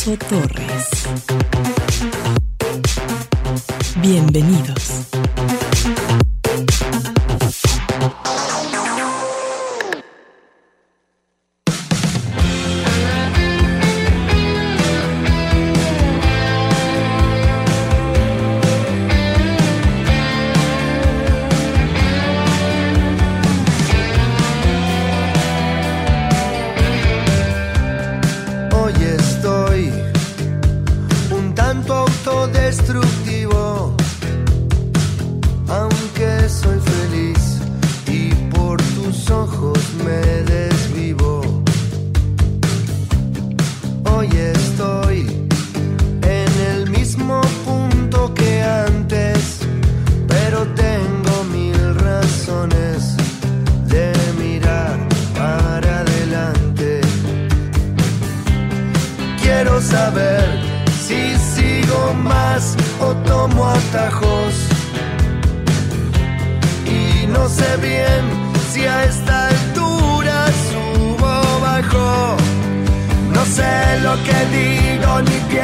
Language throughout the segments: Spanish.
Alonso Torres.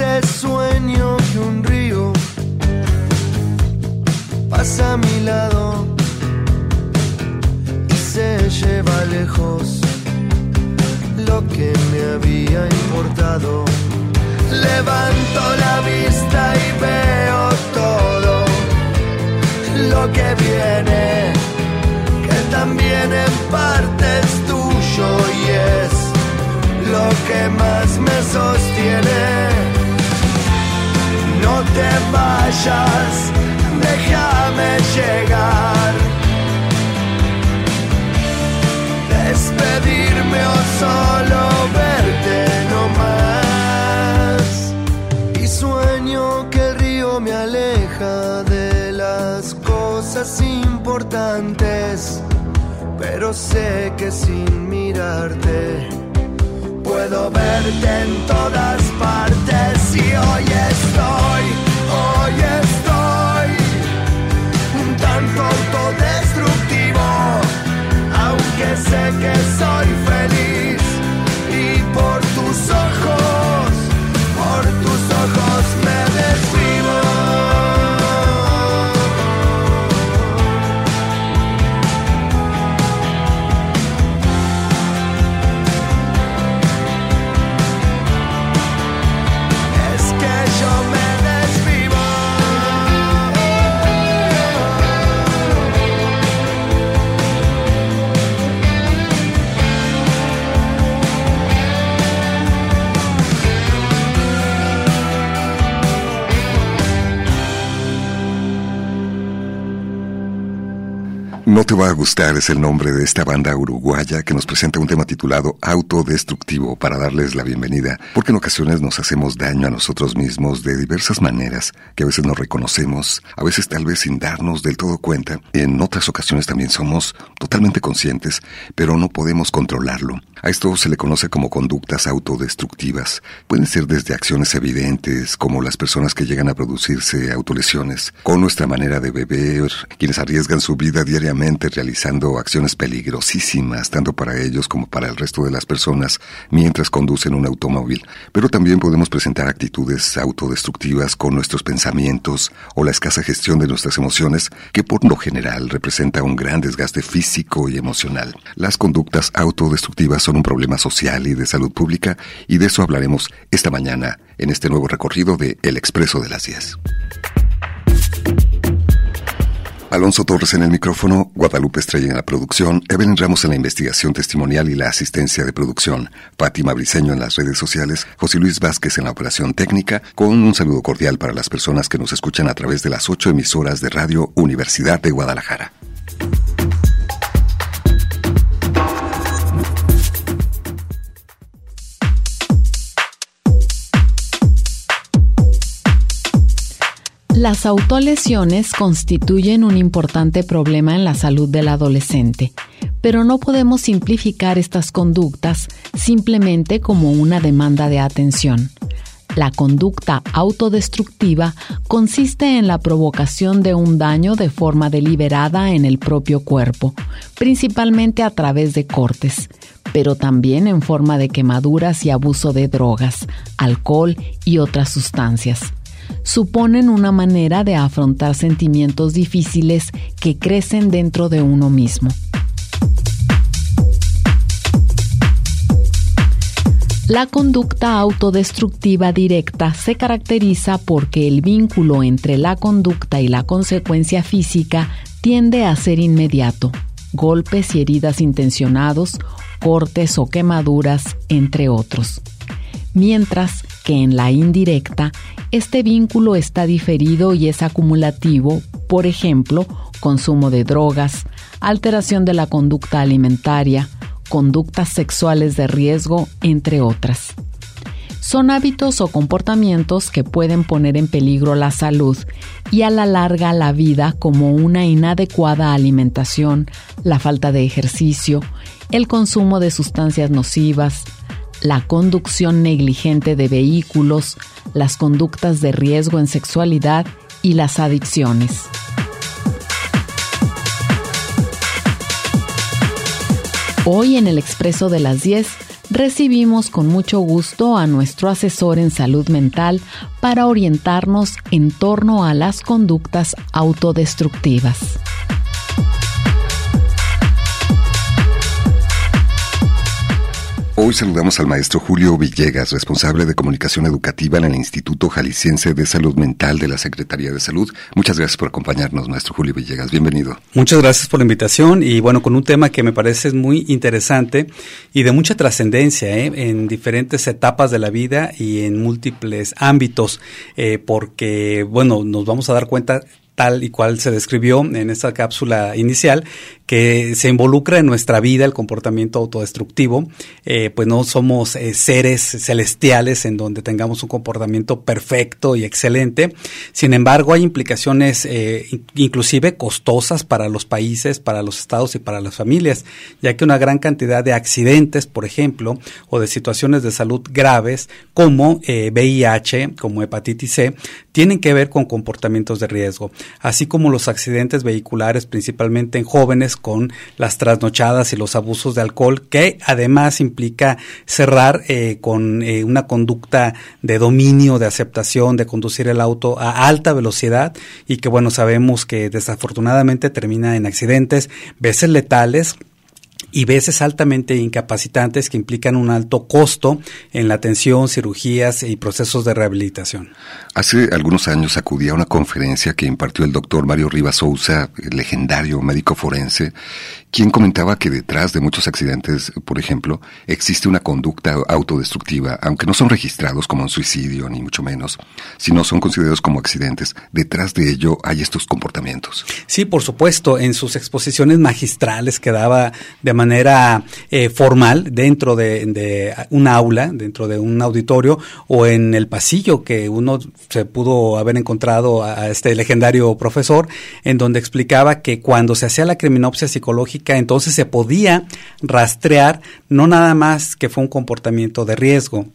ese sueño que un río pasa a mi lado y se lleva lejos lo que me había importado. Levanto la vista y veo todo lo que viene, que también en parte es tuyo y es lo que más me sostiene no te vayas, déjame llegar. Despedirme o solo verte nomás. Y sueño que el río me aleja de las cosas importantes, pero sé que sin mirarte puedo verte en todas partes y hoy estoy, hoy estoy un tanto autodestructivo, aunque sé que soy feliz. Va a gustar es el nombre de esta banda uruguaya que nos presenta un tema titulado Autodestructivo para darles la bienvenida, porque en ocasiones nos hacemos daño a nosotros mismos de diversas maneras que a veces nos reconocemos, a veces tal vez sin darnos del todo cuenta, en otras ocasiones también somos totalmente conscientes, pero no podemos controlarlo. A esto se le conoce como conductas autodestructivas. Pueden ser desde acciones evidentes, como las personas que llegan a producirse autolesiones, con nuestra manera de beber, quienes arriesgan su vida diariamente realizando acciones peligrosísimas, tanto para ellos como para el resto de las personas, mientras conducen un automóvil. Pero también podemos presentar actitudes autodestructivas con nuestros pensamientos o la escasa gestión de nuestras emociones, que por lo general representa un gran desgaste físico y emocional. Las conductas autodestructivas son un problema social y de salud pública y de eso hablaremos esta mañana en este nuevo recorrido de El Expreso de las 10. Alonso Torres en el micrófono, Guadalupe Estrella en la producción, Evelyn Ramos en la investigación testimonial y la asistencia de producción, Fátima Briceño en las redes sociales, José Luis Vázquez en la operación técnica, con un saludo cordial para las personas que nos escuchan a través de las ocho emisoras de Radio Universidad de Guadalajara. Las autolesiones constituyen un importante problema en la salud del adolescente, pero no podemos simplificar estas conductas simplemente como una demanda de atención. La conducta autodestructiva consiste en la provocación de un daño de forma deliberada en el propio cuerpo, principalmente a través de cortes, pero también en forma de quemaduras y abuso de drogas, alcohol y otras sustancias suponen una manera de afrontar sentimientos difíciles que crecen dentro de uno mismo. La conducta autodestructiva directa se caracteriza porque el vínculo entre la conducta y la consecuencia física tiende a ser inmediato, golpes y heridas intencionados, cortes o quemaduras, entre otros. Mientras que en la indirecta este vínculo está diferido y es acumulativo, por ejemplo, consumo de drogas, alteración de la conducta alimentaria, conductas sexuales de riesgo, entre otras. Son hábitos o comportamientos que pueden poner en peligro la salud y a la larga la vida como una inadecuada alimentación, la falta de ejercicio, el consumo de sustancias nocivas, la conducción negligente de vehículos, las conductas de riesgo en sexualidad y las adicciones. Hoy en el Expreso de las 10 recibimos con mucho gusto a nuestro asesor en salud mental para orientarnos en torno a las conductas autodestructivas. Hoy saludamos al maestro Julio Villegas, responsable de comunicación educativa en el Instituto Jalisciense de Salud Mental de la Secretaría de Salud. Muchas gracias por acompañarnos, maestro Julio Villegas. Bienvenido. Muchas gracias por la invitación y bueno, con un tema que me parece muy interesante y de mucha trascendencia ¿eh? en diferentes etapas de la vida y en múltiples ámbitos, eh, porque bueno, nos vamos a dar cuenta tal y cual se describió en esta cápsula inicial, que se involucra en nuestra vida el comportamiento autodestructivo, eh, pues no somos eh, seres celestiales en donde tengamos un comportamiento perfecto y excelente. Sin embargo, hay implicaciones eh, inclusive costosas para los países, para los estados y para las familias, ya que una gran cantidad de accidentes, por ejemplo, o de situaciones de salud graves como VIH, como hepatitis C, tienen que ver con comportamientos de riesgo, así como los accidentes vehiculares, principalmente en jóvenes con las trasnochadas y los abusos de alcohol, que además implica cerrar eh, con eh, una conducta de dominio, de aceptación, de conducir el auto a alta velocidad y que bueno, sabemos que desafortunadamente termina en accidentes, veces letales, y veces altamente incapacitantes que implican un alto costo en la atención, cirugías y procesos de rehabilitación. Hace algunos años acudí a una conferencia que impartió el doctor Mario Rivas Sousa, legendario médico forense, quien comentaba que detrás de muchos accidentes, por ejemplo, existe una conducta autodestructiva, aunque no son registrados como un suicidio, ni mucho menos, sino son considerados como accidentes. Detrás de ello hay estos comportamientos. Sí, por supuesto, en sus exposiciones magistrales que daba de manera eh, formal dentro de, de un aula, dentro de un auditorio o en el pasillo que uno se pudo haber encontrado a este legendario profesor, en donde explicaba que cuando se hacía la criminopsia psicológica, entonces se podía rastrear no nada más que fue un comportamiento de riesgo,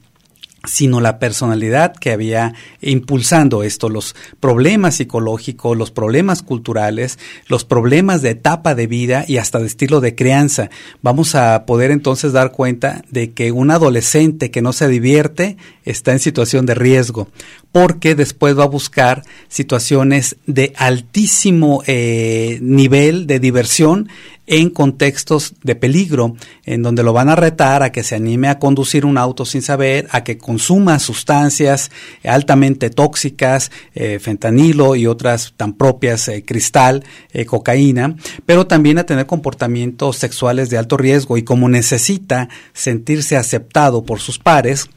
sino la personalidad que había impulsando esto, los problemas psicológicos, los problemas culturales, los problemas de etapa de vida y hasta de estilo de crianza. Vamos a poder entonces dar cuenta de que un adolescente que no se divierte está en situación de riesgo porque después va a buscar situaciones de altísimo eh, nivel de diversión en contextos de peligro, en donde lo van a retar a que se anime a conducir un auto sin saber, a que consuma sustancias altamente tóxicas, eh, fentanilo y otras tan propias, eh, cristal, cocaína, pero también a tener comportamientos sexuales de alto riesgo y como necesita sentirse aceptado por sus pares,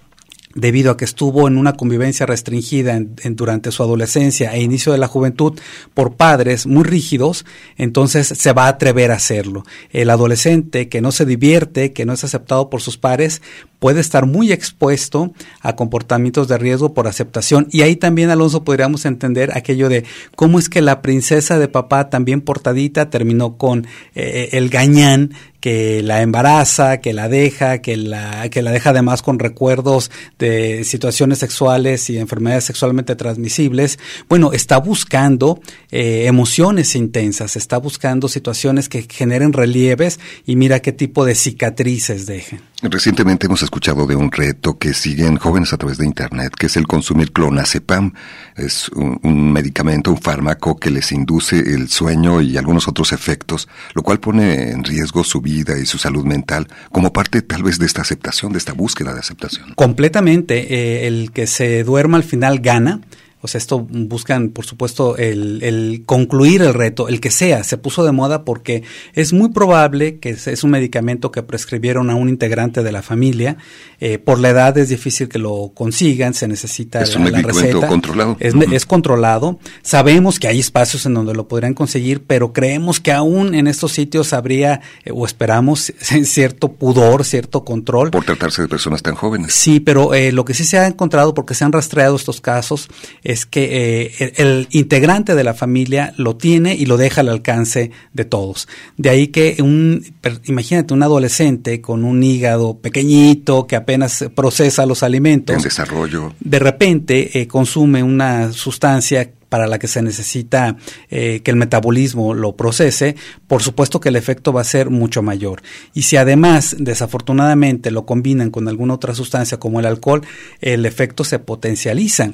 debido a que estuvo en una convivencia restringida en, durante su adolescencia e inicio de la juventud por padres muy rígidos, entonces se va a atrever a hacerlo. El adolescente que no se divierte, que no es aceptado por sus pares, puede estar muy expuesto a comportamientos de riesgo por aceptación. Y ahí también, Alonso, podríamos entender aquello de cómo es que la princesa de papá, también portadita, terminó con eh, el gañán que la embaraza, que la deja, que la, que la deja además con recuerdos de situaciones sexuales y enfermedades sexualmente transmisibles, bueno, está buscando eh, emociones intensas, está buscando situaciones que generen relieves y mira qué tipo de cicatrices dejen. Recientemente hemos escuchado de un reto que siguen jóvenes a través de Internet, que es el consumir clonazepam. Es un, medicamento, un fármaco que les induce el sueño y algunos otros efectos, lo cual pone en riesgo su vida y su salud mental como parte tal vez de esta aceptación, de esta búsqueda de aceptación. Completamente. Eh, el que se duerma al final gana. O sea, esto buscan, por supuesto, el, concluir el reto, el que sea. Se puso de moda porque es muy probable que es un medicamento que prescribieron a un integrante de la familia. Eh, por la edad es difícil que lo consigan, se necesita es un medicamento controlado. Es, controlado. Sabemos que hay espacios en donde lo podrían conseguir, pero creemos que aún en estos sitios habría, eh, o esperamos, cierto pudor, cierto control. Por tratarse de personas tan jóvenes. Sí, pero eh, lo que sí se ha encontrado, porque se han rastreado estos casos, es que eh, el, integrante de la familia lo tiene y lo deja al alcance de todos. De ahí que un, imagínate un adolescente con un hígado pequeñito que apenas procesa los alimentos. En desarrollo. De repente eh, consume una sustancia para la que se necesita eh, que el metabolismo lo procese, por supuesto que el efecto va a ser mucho mayor. Y si además, desafortunadamente, lo combinan con alguna otra sustancia como el alcohol, el efecto se potencializa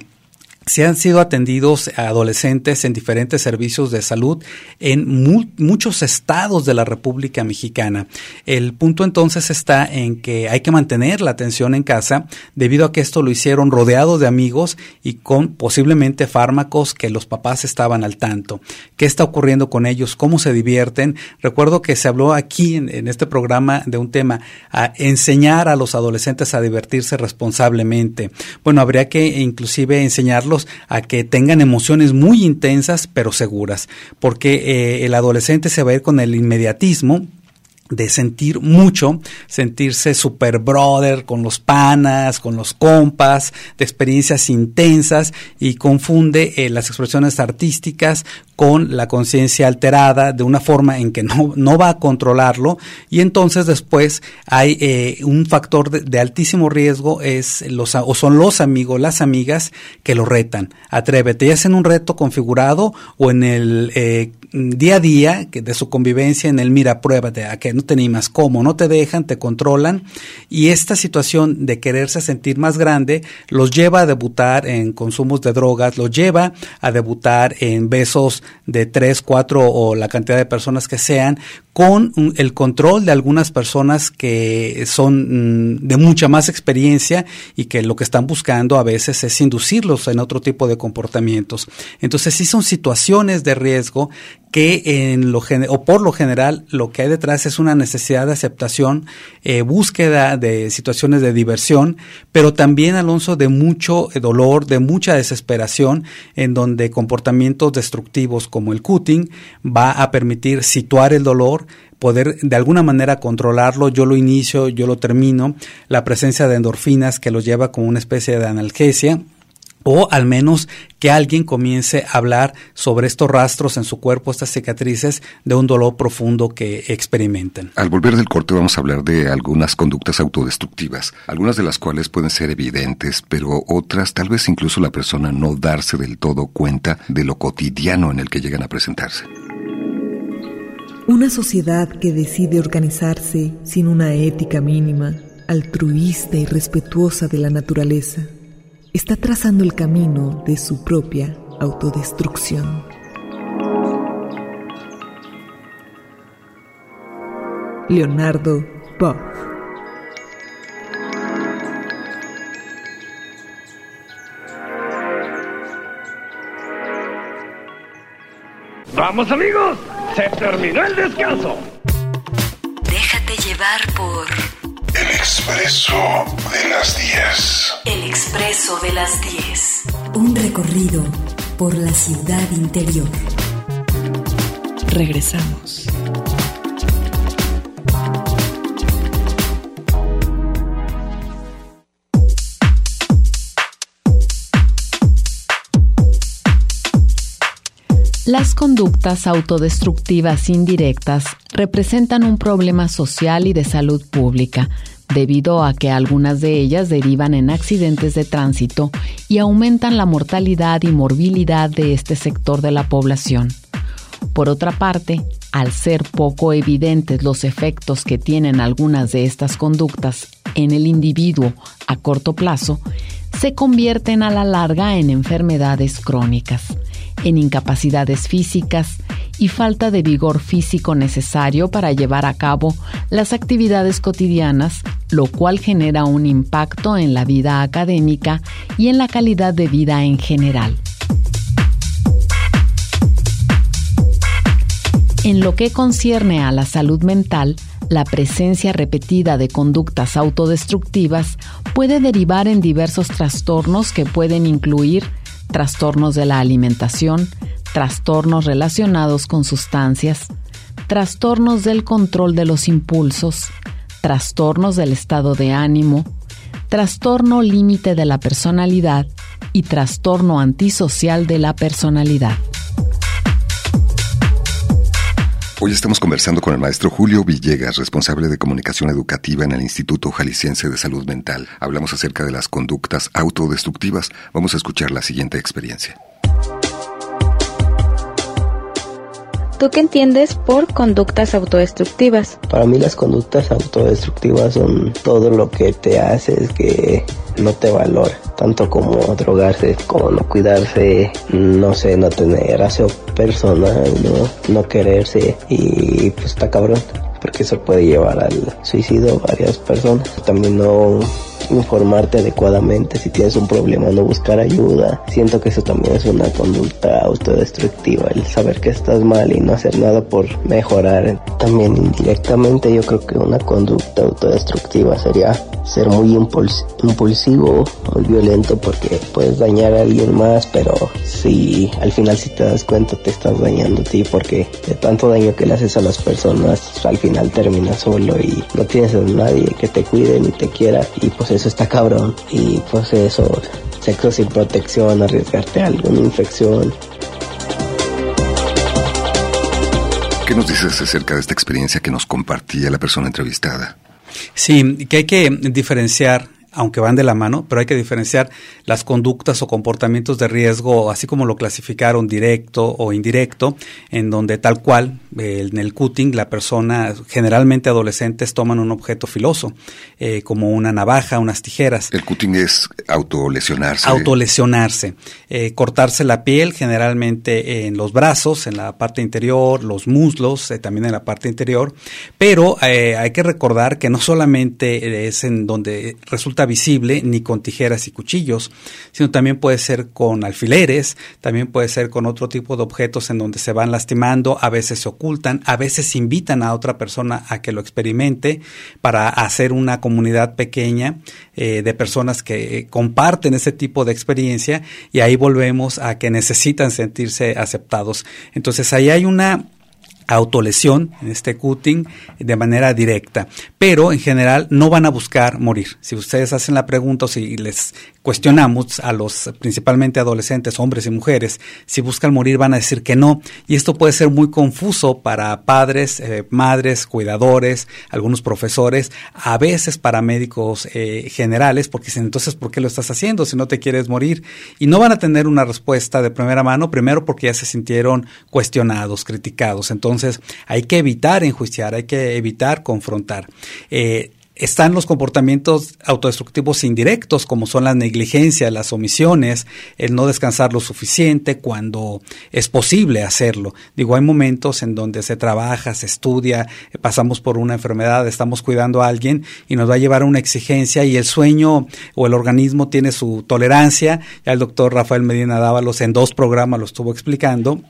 se han sido atendidos adolescentes en diferentes servicios de salud en muchos estados de la República Mexicana. El punto entonces está en que hay que mantener la atención en casa debido a que esto lo hicieron rodeados de amigos y con posiblemente fármacos que los papás estaban al tanto. ¿Qué está ocurriendo con ellos? ¿Cómo se divierten? Recuerdo que se habló aquí en, en este programa de un tema, a enseñar a los adolescentes a divertirse responsablemente. Bueno, habría que inclusive enseñarlos a que tengan emociones muy intensas pero seguras, porque eh, el adolescente se va a ir con el inmediatismo de sentir mucho, sentirse super brother con los panas, con los compas, de experiencias intensas y confunde eh, las expresiones artísticas con la conciencia alterada de una forma en que no, no, va a controlarlo. Y entonces después hay eh, un factor de, altísimo riesgo es los o son los amigos las amigas que lo retan. Atrévete ya sea en un reto configurado o en el eh, día a día que de su convivencia en el mira pruébate a que no te animas cómo no te dejan te controlan y esta situación de quererse sentir más grande los lleva a debutar en consumos de drogas los lleva a debutar en besos de tres, cuatro o la cantidad de personas que sean, con el control de algunas personas que son mm, de mucha más experiencia y que lo que están buscando a veces es inducirlos en otro tipo de comportamientos. Entonces sí son situaciones de riesgo que en lo o por lo general lo que hay detrás es una necesidad de aceptación, eh, búsqueda de situaciones de diversión, pero también, Alonso, de mucho dolor, de mucha desesperación, en donde comportamientos destructivos como el cutting va a permitir situar el dolor, poder de alguna manera controlarlo, yo lo inicio, yo lo termino, la presencia de endorfinas que los lleva como una especie de analgesia, o al menos que alguien comience a hablar sobre estos rastros en su cuerpo, estas cicatrices de un dolor profundo que experimenten. Al volver del corte vamos a hablar de algunas conductas autodestructivas, algunas de las cuales pueden ser evidentes, pero otras tal vez incluso la persona no darse del todo cuenta de lo cotidiano en el que llegan a presentarse. Una sociedad que decide organizarse sin una ética mínima, altruista y respetuosa de la naturaleza está trazando el camino de su propia autodestrucción. Leonardo Boff Vamos amigos, se terminó el descanso. Déjate llevar por El expreso de las 10. El Expreso de las 10. Un recorrido por la ciudad interior. Regresamos. Las conductas autodestructivas indirectas representan un problema social y de salud pública, debido a que algunas de ellas derivan en accidentes de tránsito y aumentan la mortalidad y morbilidad de este sector de la población. Por otra parte, al ser poco evidentes los efectos que tienen algunas de estas conductas en el individuo a corto plazo, se convierten a la larga en enfermedades crónicas en incapacidades físicas y falta de vigor físico necesario para llevar a cabo las actividades cotidianas, lo cual genera un impacto en la vida académica y en la calidad de vida en general. En lo que concierne a la salud mental, la presencia repetida de conductas autodestructivas puede derivar en diversos trastornos que pueden incluir trastornos de la alimentación, trastornos relacionados con sustancias, trastornos del control de los impulsos, trastornos del estado de ánimo, trastorno límite de la personalidad y trastorno antisocial de la personalidad. Hoy estamos conversando con el maestro Julio Villegas, responsable de comunicación educativa en el Instituto Jalisciense de Salud Mental. Hablamos acerca de las conductas autodestructivas. Vamos a escuchar la siguiente experiencia. ¿Tú qué entiendes por conductas autodestructivas? Para mí las conductas autodestructivas son todo lo que te hace que no te valora, tanto como drogarse, como no cuidarse, no sé, no tener aseo personal, no, no quererse y pues está cabrón, porque eso puede llevar al suicidio varias personas. También no informarte adecuadamente si tienes un problema, no buscar ayuda. Siento que eso también es una conducta autodestructiva, el saber que estás mal y no hacer nada por mejorar. También indirectamente yo creo que una conducta autodestructiva sería ser muy impulsivo, muy violento porque puedes dañar a alguien más, pero si al final si te das cuenta te estás dañando a ti porque de tanto daño que le haces a las personas, al final terminas solo y no tienes a nadie que te cuide ni te quiera pues eso está cabrón. Y pues eso, sexo sin protección, arriesgarte a alguna infección. ¿Qué nos dices acerca de esta experiencia que nos compartía la persona entrevistada? Sí, que hay que diferenciar aunque van de la mano, pero hay que diferenciar las conductas o comportamientos de riesgo, así como lo clasificaron directo o indirecto, en donde tal cual, eh, en el cutting, la persona, generalmente adolescentes, toman un objeto filoso, eh, como una navaja, unas tijeras. El cutting es autolesionarse. Autolesionarse. Eh, cortarse la piel, generalmente en los brazos, en la parte interior, los muslos, también en la parte interior, pero hay que recordar que no solamente es en donde resulta visible ni con tijeras y cuchillos, sino también puede ser con alfileres, también puede ser con otro tipo de objetos en donde se van lastimando, a veces se ocultan, a veces invitan a otra persona a que lo experimente para hacer una comunidad pequeña eh, de personas que eh, comparten ese tipo de experiencia y ahí volvemos a que necesitan sentirse aceptados. Entonces ahí hay una autolesión, en este cutting, de manera directa. Pero en general no van a buscar morir. Si ustedes hacen la pregunta o si les cuestionamos a los principalmente adolescentes, hombres y mujeres, si buscan morir van a decir que no. Y esto puede ser muy confuso para padres, eh, madres, cuidadores, algunos profesores, a veces para médicos eh, generales, porque dicen entonces, ¿por qué lo estás haciendo si no te quieres morir? Y no van a tener una respuesta de primera mano, primero porque ya se sintieron cuestionados, criticados. Entonces hay que evitar enjuiciar, hay que evitar confrontar. Eh, están los comportamientos autodestructivos indirectos, como son las negligencias, las omisiones, el no descansar lo suficiente cuando es posible hacerlo. Digo, hay momentos en donde se trabaja, se estudia, pasamos por una enfermedad, estamos cuidando a alguien y nos va a llevar a una exigencia y el sueño o el organismo tiene su tolerancia. Ya el doctor Rafael Medina Dávalos en dos programas lo estuvo explicando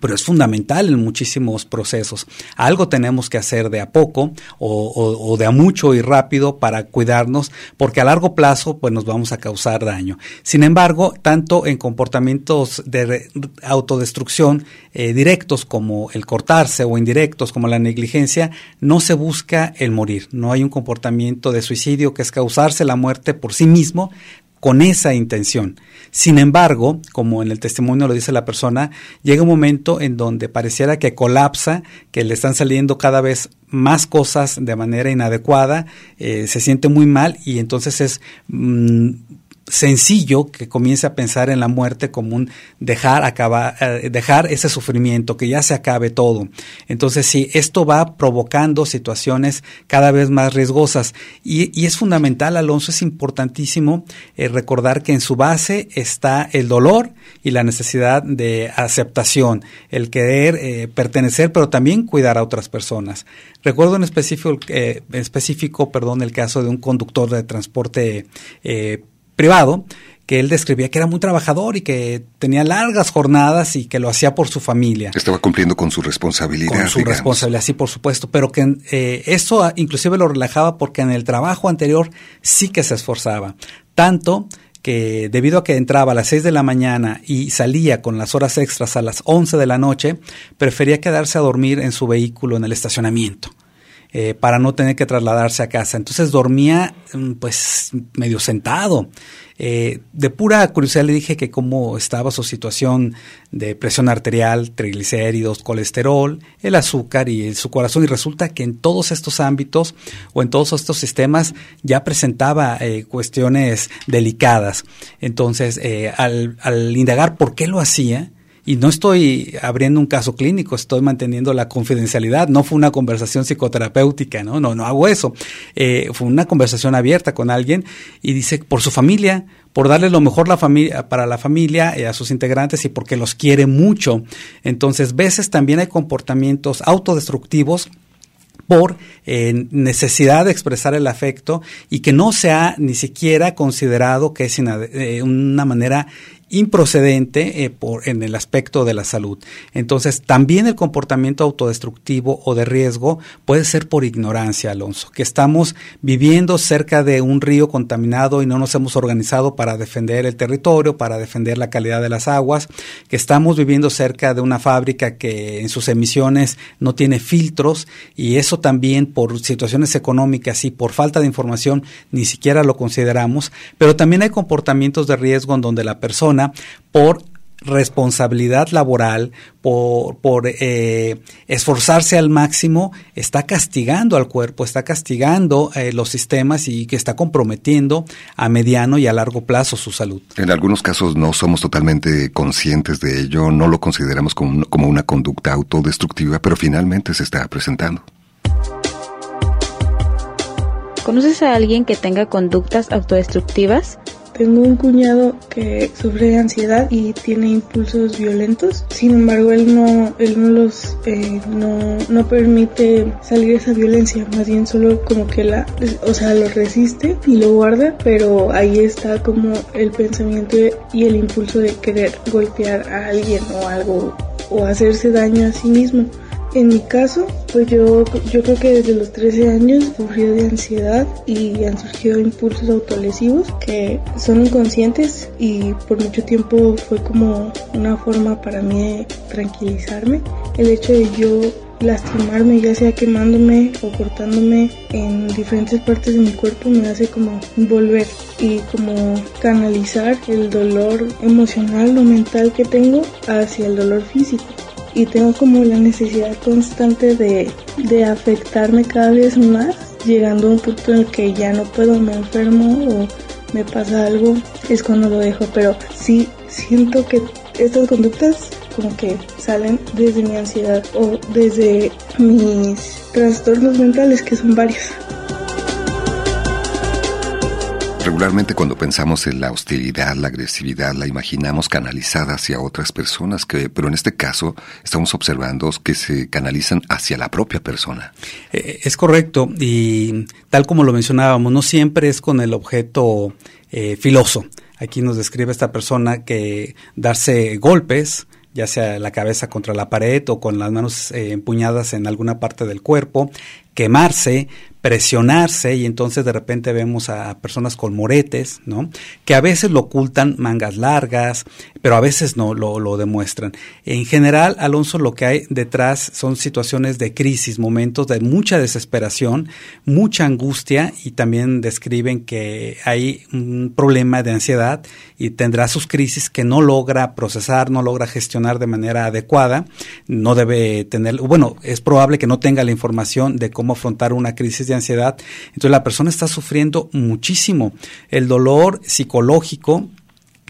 pero es fundamental en muchísimos procesos. Algo tenemos que hacer de a poco o, de a mucho y rápido para cuidarnos, porque a largo plazo pues nos vamos a causar daño. Sin embargo, tanto en comportamientos de autodestrucción eh, directos como el cortarse o indirectos como la negligencia, no se busca el morir. No hay un comportamiento de suicidio que es causarse la muerte por sí mismo, con esa intención. Sin embargo, como en el testimonio lo dice la persona, llega un momento en donde pareciera que colapsa, que le están saliendo cada vez más cosas de manera inadecuada, eh, se siente muy mal y entonces es mm, sencillo que comience a pensar en la muerte como un dejar acabar, eh, dejar ese sufrimiento, que ya se acabe todo. Entonces, sí, esto va provocando situaciones cada vez más riesgosas. Y, es fundamental, Alonso, es importantísimo eh, recordar que en su base está el dolor y la necesidad de aceptación, el querer eh, pertenecer, pero también cuidar a otras personas. Recuerdo en específico, específico perdón, el caso de un conductor de transporte privado que él describía que era muy trabajador y que tenía largas jornadas y que lo hacía por su familia. Estaba cumpliendo con su responsabilidad. Con su responsabilidad, sí, por supuesto, pero que eh, eso inclusive lo relajaba porque en el trabajo anterior sí que se esforzaba. Tanto que debido a que entraba a las 6 de la mañana y salía con las horas extras a las 11 de la noche, prefería quedarse a dormir en su vehículo en el estacionamiento. Eh, para no tener que trasladarse a casa. Entonces dormía mm, pues medio sentado. Eh, de pura curiosidad le dije que cómo estaba su situación de presión arterial, triglicéridos, colesterol, el azúcar y su corazón. Y resulta que en todos estos ámbitos o en todos estos sistemas ya presentaba eh, cuestiones delicadas. Entonces, al, al indagar por qué lo hacía, y no estoy abriendo un caso clínico, estoy manteniendo la confidencialidad. No fue una conversación psicoterapéutica, no, no, no hago eso. Eh, fue una conversación abierta con alguien y dice por su familia, por darle lo mejor la familia, para la familia, y a sus integrantes y porque los quiere mucho. Entonces, veces también hay comportamientos autodestructivos por eh, necesidad de expresar el afecto y que no se ha ni siquiera considerado que es eh, una manera improcedente eh, por, en el aspecto de la salud. Entonces, también el comportamiento autodestructivo o de riesgo puede ser por ignorancia, Alonso, que estamos viviendo cerca de un río contaminado y no nos hemos organizado para defender el territorio, para defender la calidad de las aguas, que estamos viviendo cerca de una fábrica que en sus emisiones no tiene filtros y eso también por situaciones económicas y por falta de información ni siquiera lo consideramos, pero también hay comportamientos de riesgo en donde la persona por responsabilidad laboral, por, por eh, esforzarse al máximo, está castigando al cuerpo, está castigando eh, los sistemas y que está comprometiendo a mediano y a largo plazo su salud. En algunos casos no somos totalmente conscientes de ello, no lo consideramos como, como una conducta autodestructiva, pero finalmente se está presentando. ¿Conoces a alguien que tenga conductas autodestructivas? Tengo un cuñado que sufre de ansiedad y tiene impulsos violentos. Sin embargo, él no, él no los, eh, no, no permite salir esa violencia. Más bien solo como que la, o sea, lo resiste y lo guarda, pero ahí está como el pensamiento y el impulso de querer golpear a alguien o algo o hacerse daño a sí mismo. En mi caso, pues yo, yo creo que desde los 13 años sufrí de ansiedad y han surgido impulsos autolesivos que son inconscientes y por mucho tiempo fue como una forma para mí de tranquilizarme. El hecho de yo lastimarme, ya sea quemándome o cortándome en diferentes partes de mi cuerpo, me hace como volver y como canalizar el dolor emocional o mental que tengo hacia el dolor físico y tengo como la necesidad constante de, de afectarme cada vez más, llegando a un punto en el que ya no puedo, me enfermo o me pasa algo, es cuando lo dejo, pero sí siento que estas conductas como que salen desde mi ansiedad o desde mis trastornos mentales que son varios. Regularmente cuando pensamos en la hostilidad, la agresividad, la imaginamos canalizada hacia otras personas, que, pero en este caso estamos observando que se canalizan hacia la propia persona. Eh, es correcto y tal como lo mencionábamos, no siempre es con el objeto eh, filoso. Aquí nos describe esta persona que darse golpes, ya sea la cabeza contra la pared o con las manos eh, empuñadas en alguna parte del cuerpo, quemarse, presionarse y entonces de repente vemos a personas con moretes, ¿no? Que a veces lo ocultan mangas largas, pero a veces no lo, lo, demuestran. En general, Alonso, lo que hay detrás son situaciones de crisis, momentos de mucha desesperación, mucha angustia y también describen que hay un problema de ansiedad y tendrá sus crisis que no logra procesar, no logra gestionar de manera adecuada, no debe tener, bueno, es probable que no tenga la información de cómo afrontar una crisis de ansiedad. Entonces la persona está sufriendo muchísimo. El dolor psicológico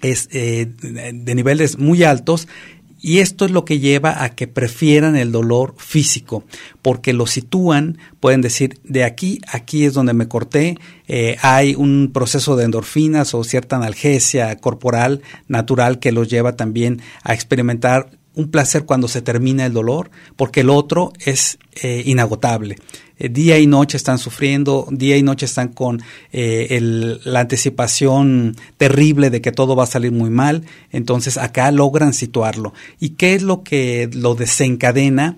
es eh, de niveles muy altos y esto es lo que lleva a que prefieran el dolor físico, porque lo sitúan, pueden decir, de aquí, aquí es donde me corté, eh, hay un proceso de endorfinas o cierta analgesia corporal natural que los lleva también a experimentar un placer cuando se termina el dolor, porque el otro es eh, inagotable. Eh, día y noche están sufriendo, día y noche están con eh, la anticipación terrible de que todo va a salir muy mal, entonces acá logran situarlo. ¿Y qué es lo que lo desencadena?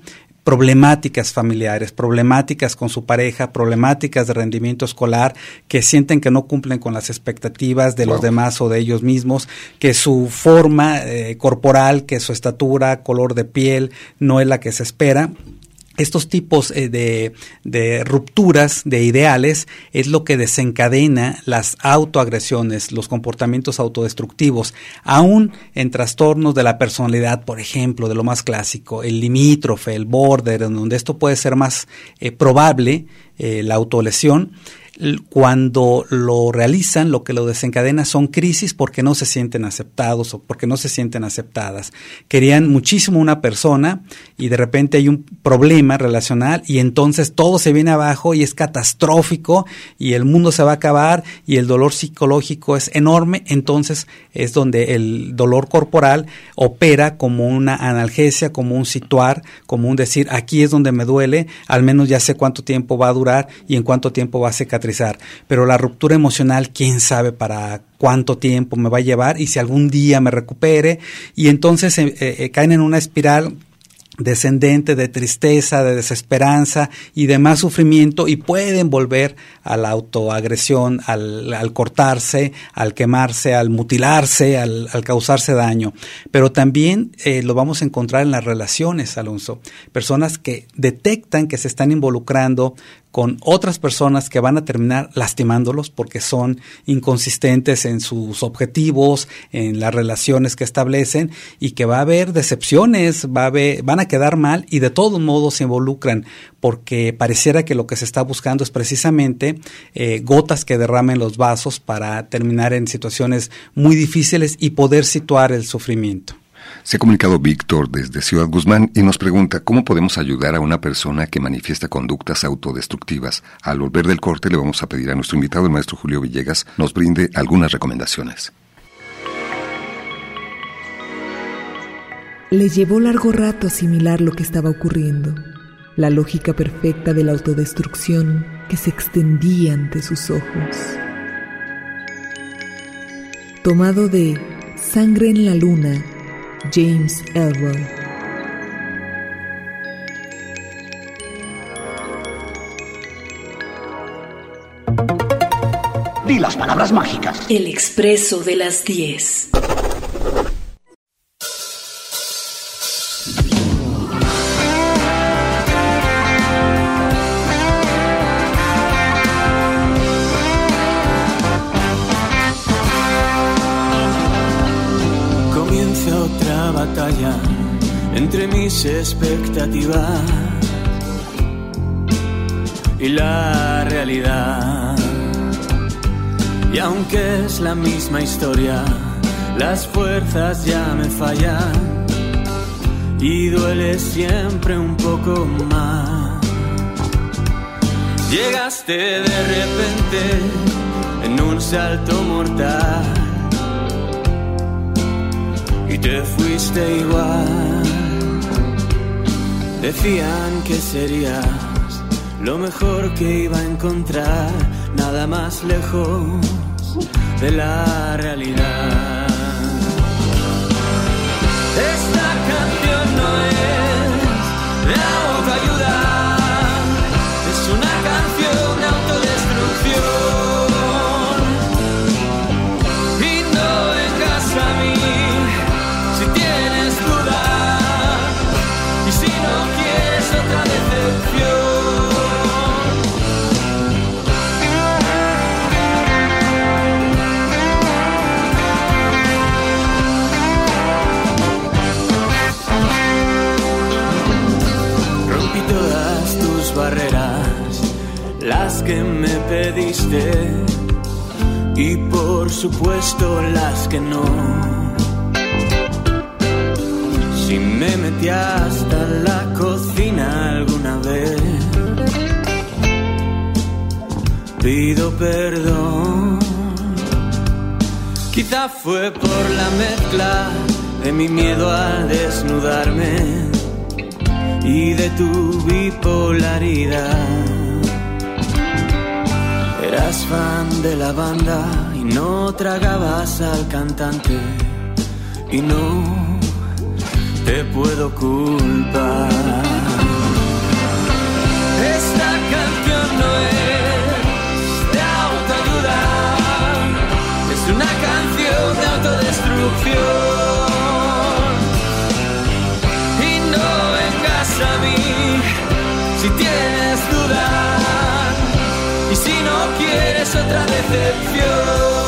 Problemáticas familiares, problemáticas con su pareja, problemáticas de rendimiento escolar, que sienten que no cumplen con las expectativas de los demás o de ellos mismos, que su forma eh, corporal, que su estatura, color de piel no es la que se espera estos tipos eh, de, de, rupturas de ideales es lo que desencadena las autoagresiones, los comportamientos autodestructivos, aún en trastornos de la personalidad, por ejemplo, de lo más clásico, el limítrofe, el border, en donde esto puede ser más eh, probable, eh, la autolesión cuando lo realizan, lo que lo desencadena son crisis porque no se sienten aceptados o porque no se sienten aceptadas. Querían muchísimo una persona y de repente hay un problema relacional y entonces todo se viene abajo y es catastrófico y el mundo se va a acabar y el dolor psicológico es enorme, entonces es donde el dolor corporal opera como una analgesia, como un situar, como un decir, aquí es donde me duele, al menos ya sé cuánto tiempo va a durar y en cuánto tiempo va a cicatrizar pero la ruptura emocional, quién sabe para cuánto tiempo me va a llevar y si algún día me recupere. Y entonces eh, eh, caen en una espiral descendente de tristeza, de desesperanza y de más sufrimiento y pueden volver a la autoagresión, al, cortarse, al quemarse, al mutilarse, al, causarse daño. Pero también eh, lo vamos a encontrar en las relaciones, Alonso. Personas que detectan que se están involucrando con otras personas que van a terminar lastimándolos porque son inconsistentes en sus objetivos, en las relaciones que establecen y que va a haber decepciones, va a haber, van a quedar mal y de todos modos se involucran porque pareciera que lo que se está buscando es precisamente eh, gotas que derramen los vasos para terminar en situaciones muy difíciles y poder situar el sufrimiento. Se ha comunicado Víctor desde Ciudad Guzmán y nos pregunta cómo podemos ayudar a una persona que manifiesta conductas autodestructivas. Al volver del corte le vamos a pedir a nuestro invitado, el maestro Julio Villegas, nos brinde algunas recomendaciones. Le llevó largo rato asimilar lo que estaba ocurriendo, la lógica perfecta de la autodestrucción que se extendía ante sus ojos. Tomado de Sangre en la Luna, James Elroy. Di las palabras mágicas. El expreso de las 10. Entre mis expectativas y la realidad. Y aunque es la misma historia, las fuerzas ya me fallan y duele siempre un poco más. Llegaste de repente en un salto mortal y te fuiste igual. Decían que serías lo mejor que iba a encontrar, nada más lejos de la realidad. Esta que me pediste y por supuesto las que no. Si me metí hasta la cocina alguna vez, pido perdón. Quizá fue por la mezcla de mi miedo a desnudarme y de tu bipolaridad. Eras fan de la banda y no tragabas al cantante y no te puedo culpar. Esta canción no es de autoayuda, es una canción de autodestrucción. Y no vengas a mí si tienes dudas. Otra decepción.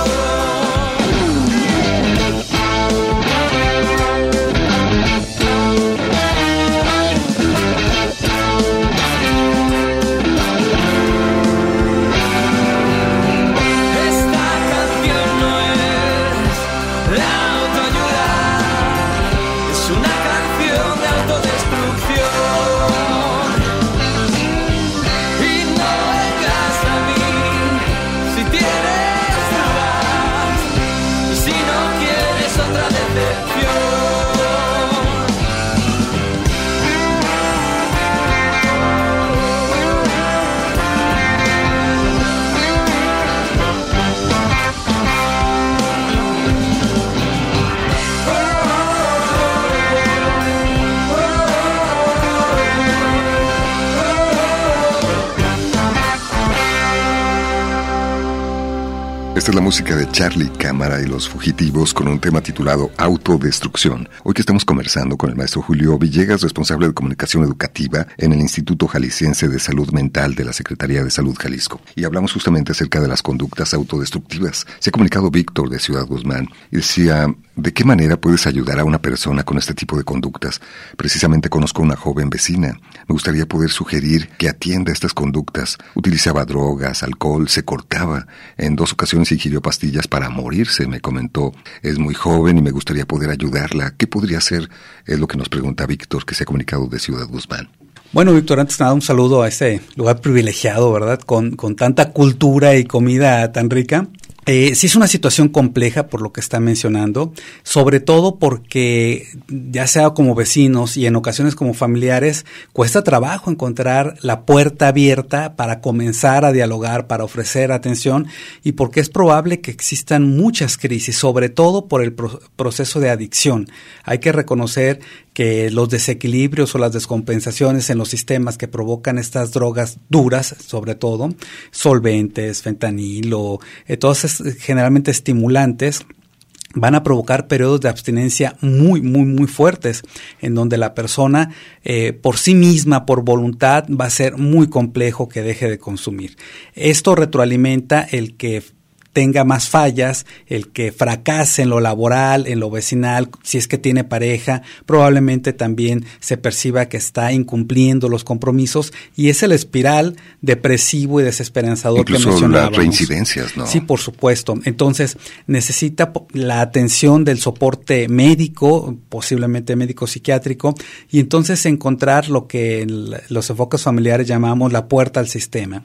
Esta es la música de Charlie Cámara y los Fugitivos con un tema titulado Autodestrucción. Hoy que estamos conversando con el maestro Julio Villegas, responsable de comunicación educativa en el Instituto Jalisciense de Salud Mental de la Secretaría de Salud Jalisco. Y hablamos justamente acerca de las conductas autodestructivas. Se ha comunicado Víctor de Ciudad Guzmán y decía, ¿de qué manera puedes ayudar a una persona con este tipo de conductas? Precisamente conozco a una joven vecina. Me gustaría poder sugerir que atienda estas conductas. Utilizaba drogas, alcohol, se cortaba. En dos ocasiones ingirió pastillas para morirse, me comentó. Es muy joven y me gustaría poder ayudarla. ¿Qué podría hacer? Es lo que nos pregunta Víctor, que se ha comunicado de Ciudad Guzmán. Bueno, Víctor, antes nada, un saludo a ese lugar privilegiado, ¿verdad? Con, con tanta cultura y comida tan rica. Eh, sí es una situación compleja por lo que está mencionando, sobre todo porque ya sea como vecinos y en ocasiones como familiares, cuesta trabajo encontrar la puerta abierta para comenzar a dialogar, para ofrecer atención y porque es probable que existan muchas crisis, sobre todo por el proceso de adicción. Hay que reconocer que los desequilibrios o las descompensaciones en los sistemas que provocan estas drogas duras, sobre todo, solventes, fentanilo, eh, todas generalmente estimulantes, van a provocar periodos de abstinencia muy, muy, muy fuertes, en donde la persona eh, por sí misma, por voluntad, va a ser muy complejo que deje de consumir. Esto retroalimenta el que tenga más fallas, el que fracase en lo laboral, en lo vecinal, si es que tiene pareja, probablemente también se perciba que está incumpliendo los compromisos y es el espiral depresivo y desesperanzador que mencionábamos. las reincidencias, ¿no? Sí, por supuesto. Entonces, necesita la atención del soporte médico, posiblemente médico psiquiátrico, y entonces encontrar lo que en los enfoques familiares llamamos la puerta al sistema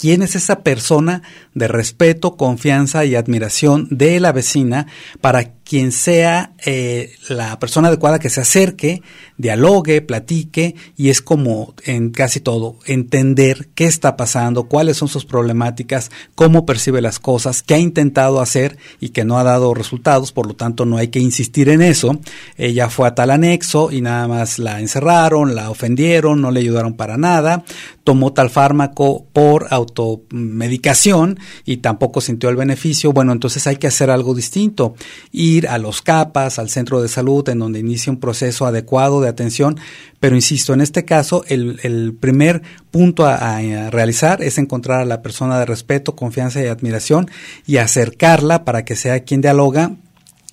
quién es esa persona de respeto, confianza y admiración de la vecina para quien sea eh, la persona adecuada que se acerque, dialogue, platique y es como en casi todo, entender qué está pasando, cuáles son sus problemáticas, cómo percibe las cosas, qué ha intentado hacer y que no ha dado resultados, por lo tanto no hay que insistir en eso. Ella fue a tal anexo y nada más la encerraron, la ofendieron, no le ayudaron para nada, tomó tal fármaco por automedicación y tampoco sintió el beneficio, bueno, entonces hay que hacer algo distinto, ir a los CAPAS, al centro de salud, en donde inicie un proceso adecuado de atención, pero insisto, en este caso, el, primer punto a, a, realizar es encontrar a la persona de respeto, confianza y admiración y acercarla para que sea quien dialoga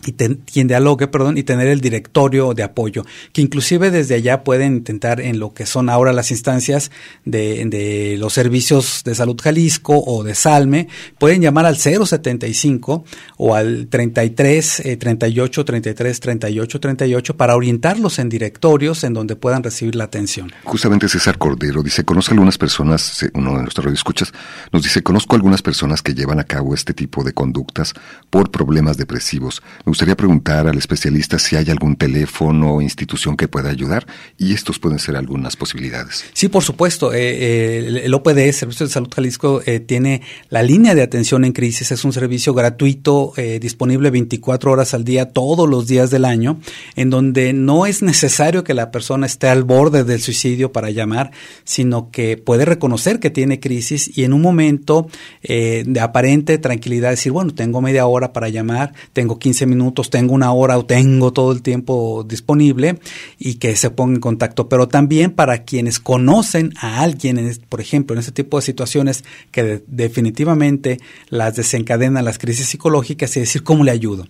y quien dialogue, perdón, y tener el directorio de apoyo, que inclusive desde allá pueden intentar en lo que son ahora las instancias de, los servicios de salud Jalisco o de Salme, pueden llamar al 075 o al 33 38 33 38 38 para orientarlos en directorios en donde puedan recibir la atención. Justamente César Cordero dice, conozco algunas personas, uno de nuestros escuchas nos dice, conozco algunas personas que llevan a cabo este tipo de conductas por problemas depresivos me gustaría preguntar al especialista si hay algún teléfono o institución que pueda ayudar y estos pueden ser algunas posibilidades. Sí, por supuesto. Eh, eh, el OPD, Servicio de Salud Jalisco, eh, tiene la línea de atención en crisis. Es un servicio gratuito, disponible 24 horas al día, todos los días del año, en donde no es necesario que la persona esté al borde del suicidio para llamar, sino que puede reconocer que tiene crisis y en un momento de aparente tranquilidad decir, bueno, tengo media hora para llamar, tengo 15 minutos minutos, tengo una hora o tengo todo el tiempo disponible y que se ponga en contacto. Pero también para quienes conocen a alguien, por ejemplo, en este tipo de situaciones que definitivamente las desencadenan las crisis psicológicas y decir cómo le ayudo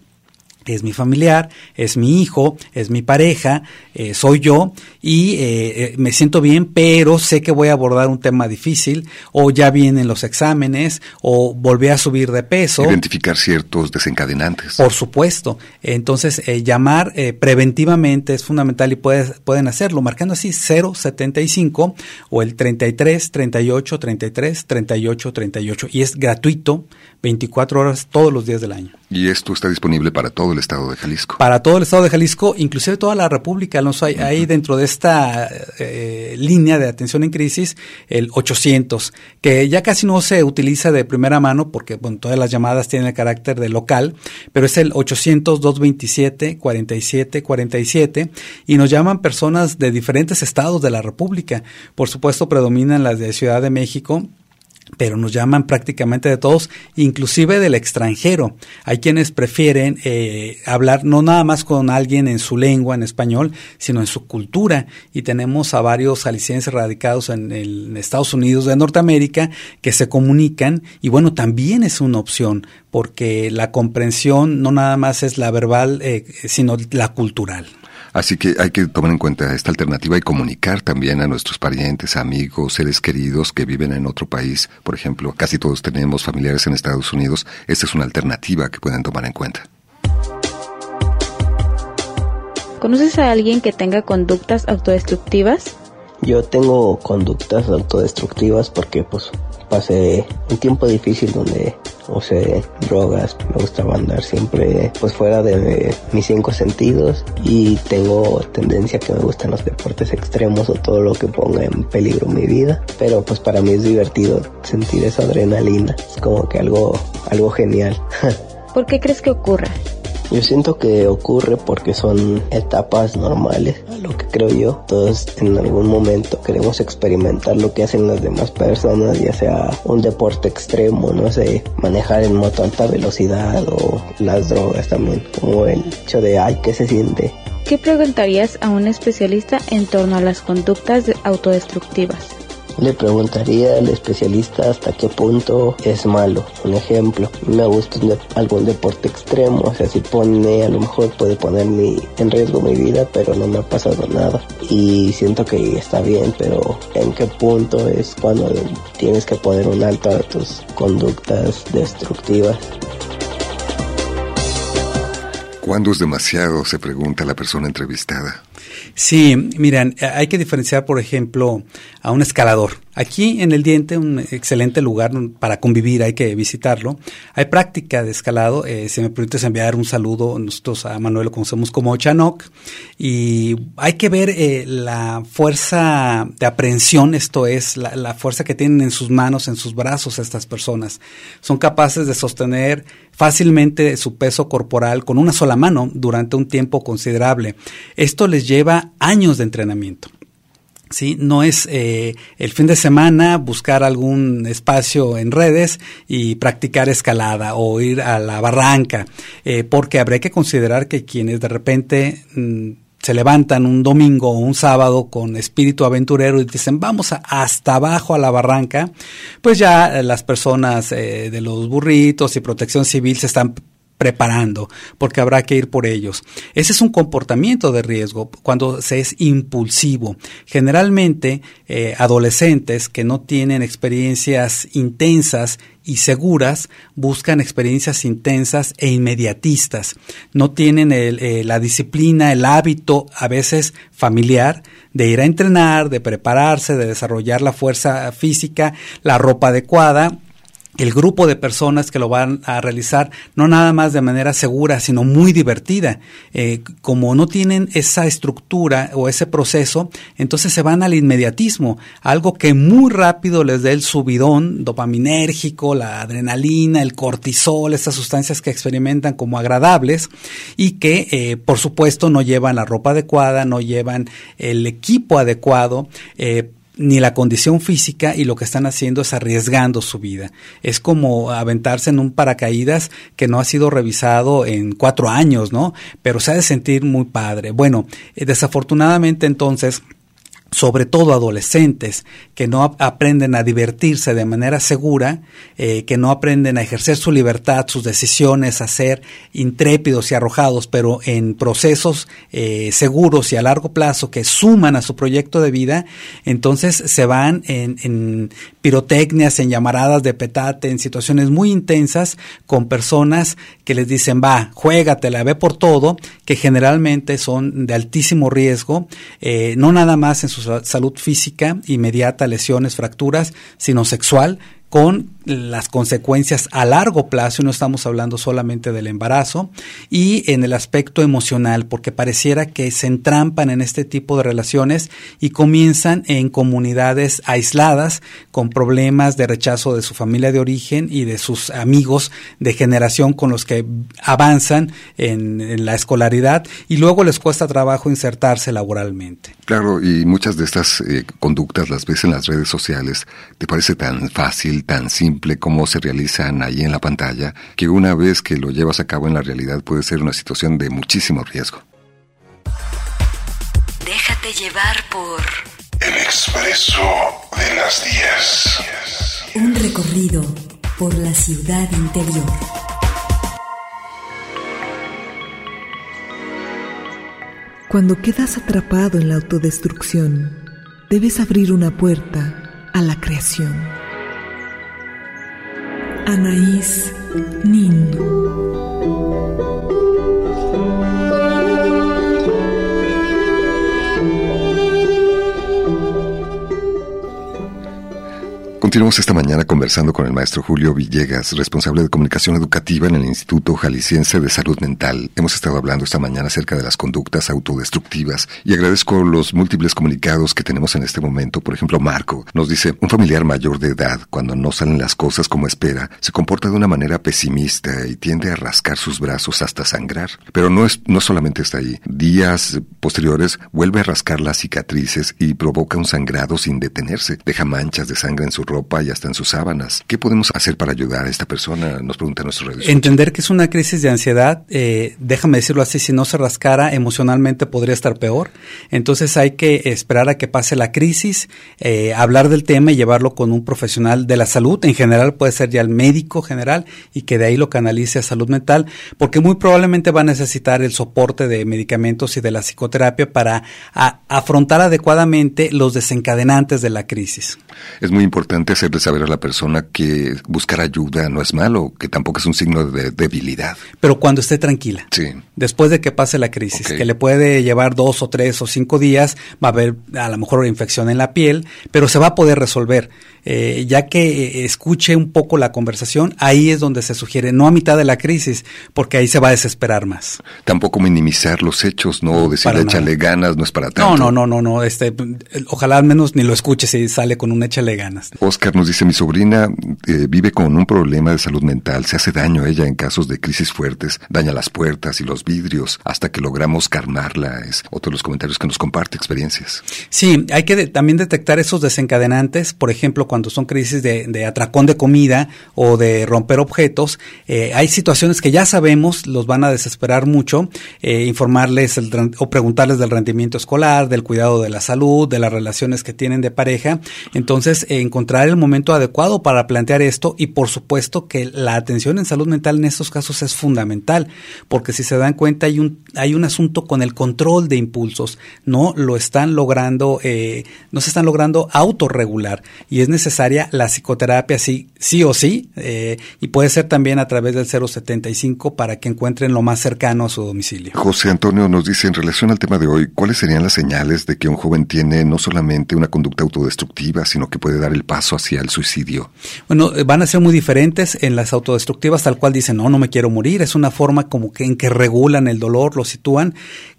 es mi familiar, es mi hijo, es mi pareja, eh, soy yo y eh, eh, me siento bien, pero sé que voy a abordar un tema difícil o ya vienen los exámenes o volví a subir de peso. Identificar ciertos desencadenantes. Por supuesto. Entonces, llamar preventivamente es fundamental y pueden hacerlo marcando así 075 o el 33 38 33 38 38 y es gratuito 24 horas todos los días del año. Y esto está disponible para todo el estado de Jalisco. Para todo el estado de Jalisco, inclusive toda la República. ¿no? Hay, hay dentro de esta eh, línea de atención en crisis el 800, que ya casi no se utiliza de primera mano porque bueno, todas las llamadas tienen el carácter de local, pero es el 800-227-4747 y nos llaman personas de diferentes estados de la República. Por supuesto, predominan las de Ciudad de México pero nos llaman prácticamente de todos, inclusive del extranjero. Hay quienes prefieren eh, hablar no nada más con alguien en su lengua, en español, sino en su cultura. Y tenemos a varios jaliscienses radicados en, en Estados Unidos de Norteamérica que se comunican y bueno, también es una opción porque la comprensión no nada más es la verbal, eh, sino la cultural. Así que hay que tomar en cuenta esta alternativa y comunicar también a nuestros parientes, amigos, seres queridos que viven en otro país. Por ejemplo, casi todos tenemos familiares en Estados Unidos. Esta es una alternativa que pueden tomar en cuenta. ¿Conoces a alguien que tenga conductas autodestructivas? Yo tengo conductas autodestructivas porque pues pasé un tiempo difícil donde usé drogas, me gustaba andar siempre pues fuera de mis cinco sentidos y tengo tendencia que me gustan los deportes extremos o todo lo que ponga en peligro mi vida, pero pues para mí es divertido sentir esa adrenalina, es como que algo, algo genial. ¿Por qué crees que ocurra? Yo siento que ocurre porque son etapas normales, a lo que creo yo. Todos en algún momento queremos experimentar lo que hacen las demás personas, ya sea un deporte extremo, no sé, manejar en moto a alta velocidad o las drogas también, como el hecho de, ay, ¿qué se siente? ¿Qué preguntarías a un especialista en torno a las conductas autodestructivas? Le preguntaría al especialista hasta qué punto es malo. Un ejemplo, me gusta algún deporte extremo, o sea, si pone, a lo mejor puede poner en riesgo mi vida, pero no me ha pasado nada. Y siento que está bien, pero ¿en qué punto es cuando tienes que poner un alto a tus conductas destructivas? ¿Cuándo es demasiado? Se pregunta la persona entrevistada. Sí, miren, hay que diferenciar, por ejemplo, a un escalador. Aquí en el diente, un excelente lugar para convivir, hay que visitarlo. Hay práctica de escalado. Eh, si me permites enviar un saludo, nosotros a Manuel lo conocemos como Chanoc. Y hay que ver eh, la fuerza de aprehensión, esto es, la, la fuerza que tienen en sus manos, en sus brazos estas personas. Son capaces de sostener fácilmente su peso corporal con una sola mano durante un tiempo considerable. Esto les lleva años de entrenamiento. ¿Sí? No es eh, el fin de semana buscar algún espacio en redes y practicar escalada o ir a la barranca, eh, porque habría que considerar que quienes de repente mm, se levantan un domingo o un sábado con espíritu aventurero y dicen vamos hasta abajo a la barranca, pues ya las personas eh, de los burritos y protección civil se están preparando, porque habrá que ir por ellos. Ese es un comportamiento de riesgo cuando se es impulsivo. Generalmente, eh, adolescentes que no tienen experiencias intensas y seguras buscan experiencias intensas e inmediatistas. No tienen eh, la disciplina, el hábito, a veces familiar, de ir a entrenar, de prepararse, de desarrollar la fuerza física, la ropa adecuada el grupo de personas que lo van a realizar no nada más de manera segura, sino muy divertida. Eh, como no tienen esa estructura o ese proceso, entonces se van al inmediatismo, algo que muy rápido les dé el subidón dopaminérgico, la adrenalina, el cortisol, estas sustancias que experimentan como agradables y que, eh, por supuesto, no llevan la ropa adecuada, no llevan el equipo adecuado. Eh, ni la condición física y lo que están haciendo es arriesgando su vida. Es como aventarse en un paracaídas que no ha sido revisado en cuatro años, ¿no? Pero se ha de sentir muy padre. Bueno, eh, desafortunadamente entonces sobre todo adolescentes que no aprenden a divertirse de manera segura, eh, que no aprenden a ejercer su libertad, sus decisiones, a ser intrépidos y arrojados, pero en procesos eh, seguros y a largo plazo que suman a su proyecto de vida, entonces se van en, en pirotecnias, en llamaradas de petate, en situaciones muy intensas con personas que les dicen, va, juégatela, ve por todo, que generalmente son de altísimo riesgo, eh, no nada más en su salud física inmediata, lesiones, fracturas, sino sexual, con las consecuencias a largo plazo, no estamos hablando solamente del embarazo, y en el aspecto emocional, porque pareciera que se entrampan en este tipo de relaciones y comienzan en comunidades aisladas, con problemas de rechazo de su familia de origen y de sus amigos de generación con los que avanzan en, la escolaridad, y luego les cuesta trabajo insertarse laboralmente. Claro, y muchas de estas eh, conductas las ves en las redes sociales. ¿Te parece tan fácil, tan simple? Como se realizan ahí en la pantalla, que una vez que lo llevas a cabo en la realidad puede ser una situación de muchísimo riesgo. Déjate llevar por El Expreso de las 10. Un recorrido por la ciudad interior. Cuando quedas atrapado en la autodestrucción, debes abrir una puerta a la creación. Anaís Nin. Continuamos esta mañana conversando con el maestro Julio Villegas, responsable de comunicación educativa en el Instituto Jalisciense de Salud Mental. Hemos estado hablando esta mañana acerca de las conductas autodestructivas y agradezco los múltiples comunicados que tenemos en este momento. Por ejemplo, Marco nos dice, un familiar mayor de edad, cuando no salen las cosas como espera, se comporta de una manera pesimista y tiende a rascar sus brazos hasta sangrar. Pero no, es, no solamente está ahí. Días posteriores vuelve a rascar las cicatrices y provoca un sangrado sin detenerse. Deja manchas de sangre en su rostro y hasta en sus sábanas. ¿Qué podemos hacer para ayudar a esta persona? Nos pregunta nuestro radio. Entender que es una crisis de ansiedad, eh, déjame decirlo así, si no se rascara emocionalmente podría estar peor. Entonces hay que esperar a que pase la crisis, eh, hablar del tema y llevarlo con un profesional de la salud. En general puede ser ya el médico general y que de ahí lo canalice a salud mental, porque muy probablemente va a necesitar el soporte de medicamentos y de la psicoterapia para afrontar adecuadamente los desencadenantes de la crisis. Es muy importante importante hacerle saber a la persona que buscar ayuda no es malo, que tampoco es un signo de debilidad. Pero cuando esté tranquila. Sí. Después de que pase la crisis, que le puede llevar dos o tres o cinco días, va a haber a lo mejor una infección en la piel, pero se va a poder resolver. Eh, ya que eh, escuche un poco la conversación, ahí es donde se sugiere, no a mitad de la crisis, porque ahí se va a desesperar más. Tampoco minimizar los hechos, no decirle échale ganas, no es para tanto. No, no, no, no, no, este, ojalá al menos ni lo escuche si sale con un échale ganas. Oscar nos dice, mi sobrina eh, vive con un problema de salud mental, se hace daño a ella en casos de crisis fuertes, daña las puertas y los vidrios hasta que logramos calmarla. Es otro de los comentarios que nos comparte experiencias. Sí, hay que también detectar esos desencadenantes, por ejemplo, cuando cuando son crisis de, atracón de comida o de romper objetos, eh, hay situaciones que ya sabemos los van a desesperar mucho, eh, informarles o preguntarles del rendimiento escolar, del cuidado de la salud, de las relaciones que tienen de pareja. Entonces, eh, encontrar el momento adecuado para plantear esto y por supuesto que la atención en salud mental en estos casos es fundamental, porque si se dan cuenta hay un, hay un asunto con el control de impulsos, no lo están logrando, no se están logrando autorregular y es necesario necesaria la psicoterapia sí, sí o sí, eh, y puede ser también a través del 075 para que encuentren lo más cercano a su domicilio. José Antonio nos dice en relación al tema de hoy, ¿cuáles serían las señales de que un joven tiene no solamente una conducta autodestructiva, sino que puede dar el paso hacia el suicidio? Bueno, eh, van a ser muy diferentes en las autodestructivas, tal cual dicen, no, no me quiero morir, es una forma como que en que regulan el dolor, lo sitúan,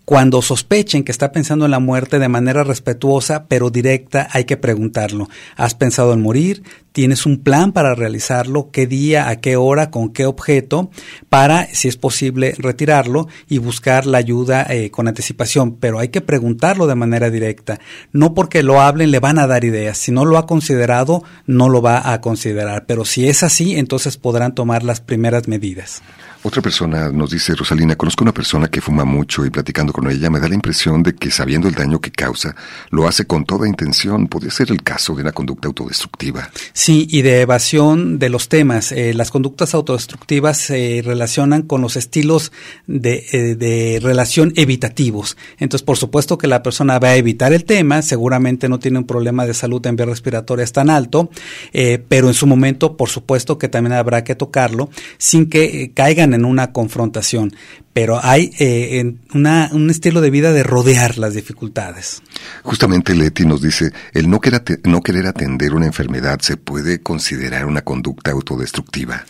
cuando sospechen que está pensando en la muerte de manera respetuosa pero directa, hay que preguntarlo. ¿Has pensado en morir? ¿Tienes un plan para realizarlo? ¿Qué día, a qué hora, con qué objeto? Para, si es posible, retirarlo y buscar la ayuda eh, con anticipación. Pero hay que preguntarlo de manera directa. No porque lo hablen le van a dar ideas. Si no lo ha considerado, no lo va a considerar. Pero si es así, entonces podrán tomar las primeras medidas. Otra persona nos dice, Rosalina, conozco una persona que fuma mucho y platicando con ella me da la impresión de que sabiendo el daño que causa, lo hace con toda intención. ¿Podría ser el caso de una conducta autodestructiva? Sí, y de evasión de los temas. Eh, las conductas autodestructivas se relacionan con los estilos de, eh, de, relación evitativos. Entonces, por supuesto que la persona va a evitar el tema, seguramente no tiene un problema de salud en vías respiratorias tan alto, eh, pero en su momento, por supuesto que también habrá que tocarlo sin que caigan en una confrontación, pero hay eh, una, un estilo de vida de rodear las dificultades. Justamente Leti nos dice, el no querer, no querer atender una enfermedad se puede considerar una conducta autodestructiva.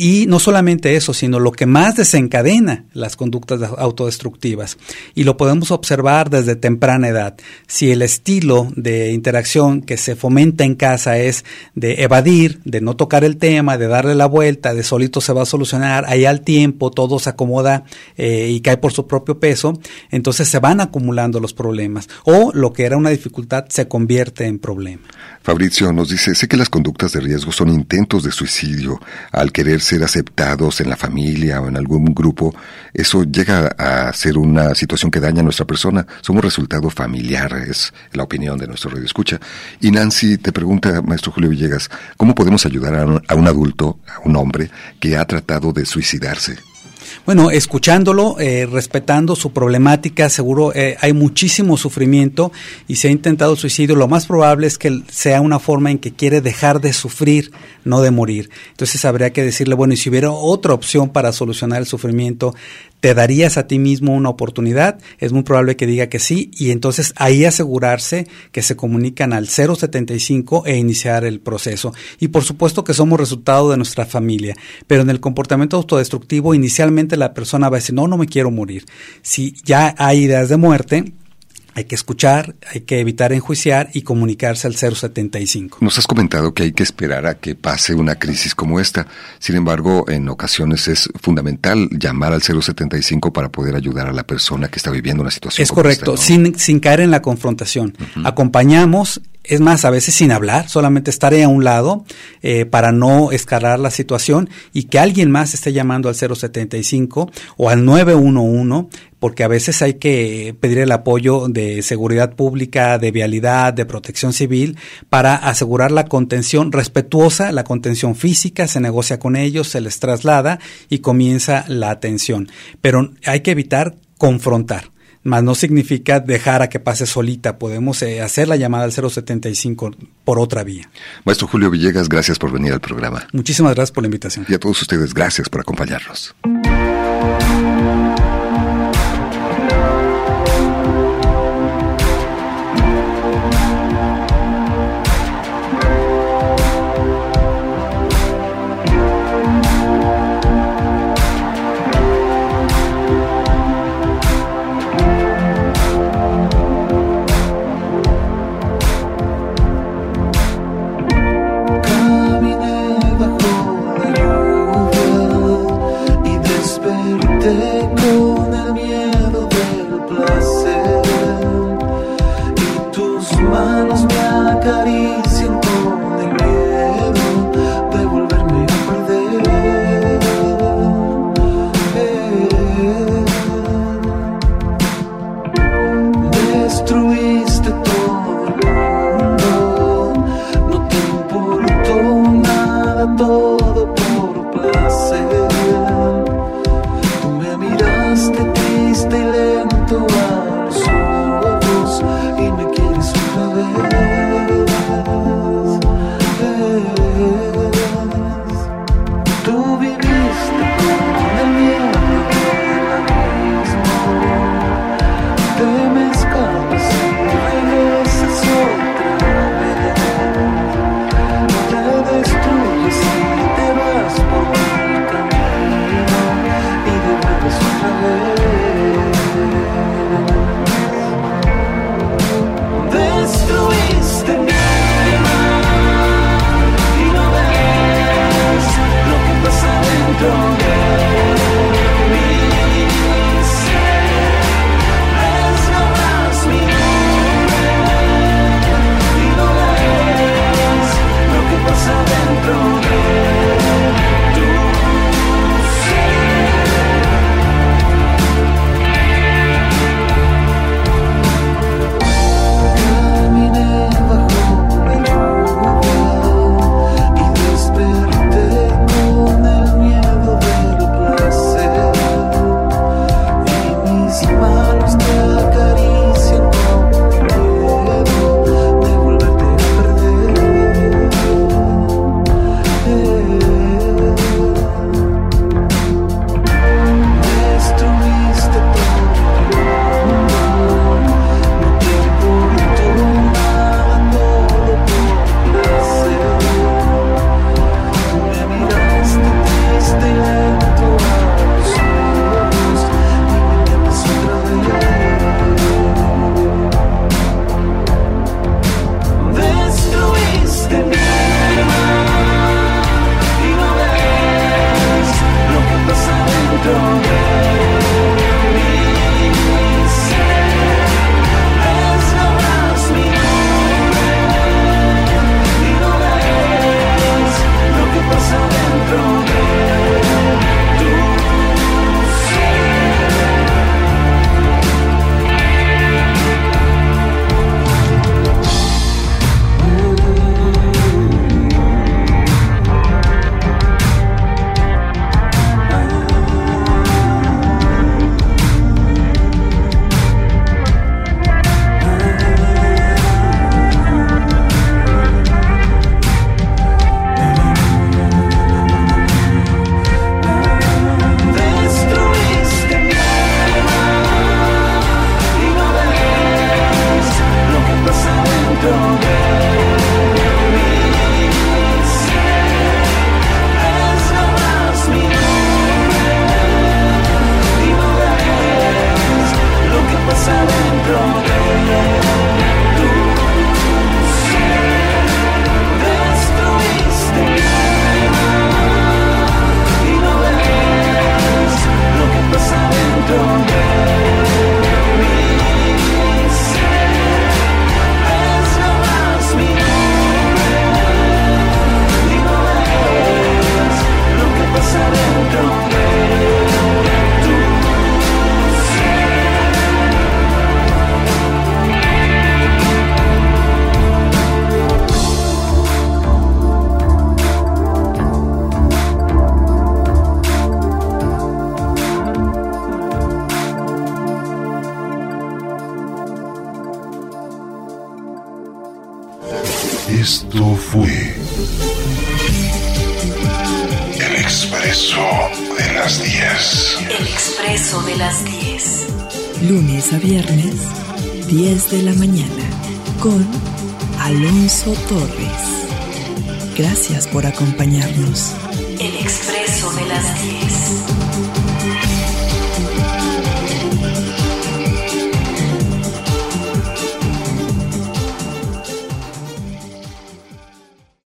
Y no solamente eso, sino lo que más desencadena las conductas autodestructivas. Y lo podemos observar desde temprana edad. Si el estilo de interacción que se fomenta en casa es de evadir, de no tocar el tema, de darle la vuelta, de solito se va a solucionar, ahí al tiempo todo se acomoda eh, y cae por su propio peso, entonces se van acumulando los problemas. O lo que era una dificultad se convierte en problema. Fabricio nos dice, sé que las conductas de riesgo son intentos de suicidio. Al querer ser aceptados en la familia o en algún grupo, eso llega a ser una situación que daña a nuestra persona. Somos resultado familiar, es la opinión de nuestro radio escucha. Y Nancy te pregunta, maestro Julio Villegas, ¿cómo podemos ayudar a un, a un adulto, a un hombre, que ha tratado de suicidarse? Bueno, escuchándolo, eh, respetando su problemática, seguro eh, hay muchísimo sufrimiento y se ha intentado suicidio. Lo más probable es que sea una forma en que quiere dejar de sufrir, no de morir. Entonces habría que decirle, bueno, y si hubiera otra opción para solucionar el sufrimiento, ¿te darías a ti mismo una oportunidad? Es muy probable que diga que sí y entonces ahí asegurarse que se comunican al 075 e iniciar el proceso. Y por supuesto que somos resultado de nuestra familia, pero en el comportamiento autodestructivo inicialmente la persona va a decir, no, no me quiero morir. Si ya hay ideas de muerte, hay que escuchar, hay que evitar enjuiciar y comunicarse al 075. Nos has comentado que hay que esperar a que pase una crisis como esta. Sin embargo, en ocasiones es fundamental llamar al 075 para poder ayudar a la persona que está viviendo una situación. Es correcto, sin, sin caer en la confrontación. Acompañamos es más, a veces sin hablar, solamente estaré a un lado eh, para no escalar la situación y que alguien más esté llamando al 075 o al 911, porque a veces hay que pedir el apoyo de seguridad pública, de vialidad, de protección civil, para asegurar la contención respetuosa, la contención física, se negocia con ellos, se les traslada y comienza la atención. Pero hay que evitar confrontar Más no significa dejar a que pase solita. Podemos eh, hacer la llamada al 075 por otra vía. Maestro Julio Villegas, gracias por venir al programa. Muchísimas gracias por la invitación. Y a todos ustedes, gracias por acompañarnos.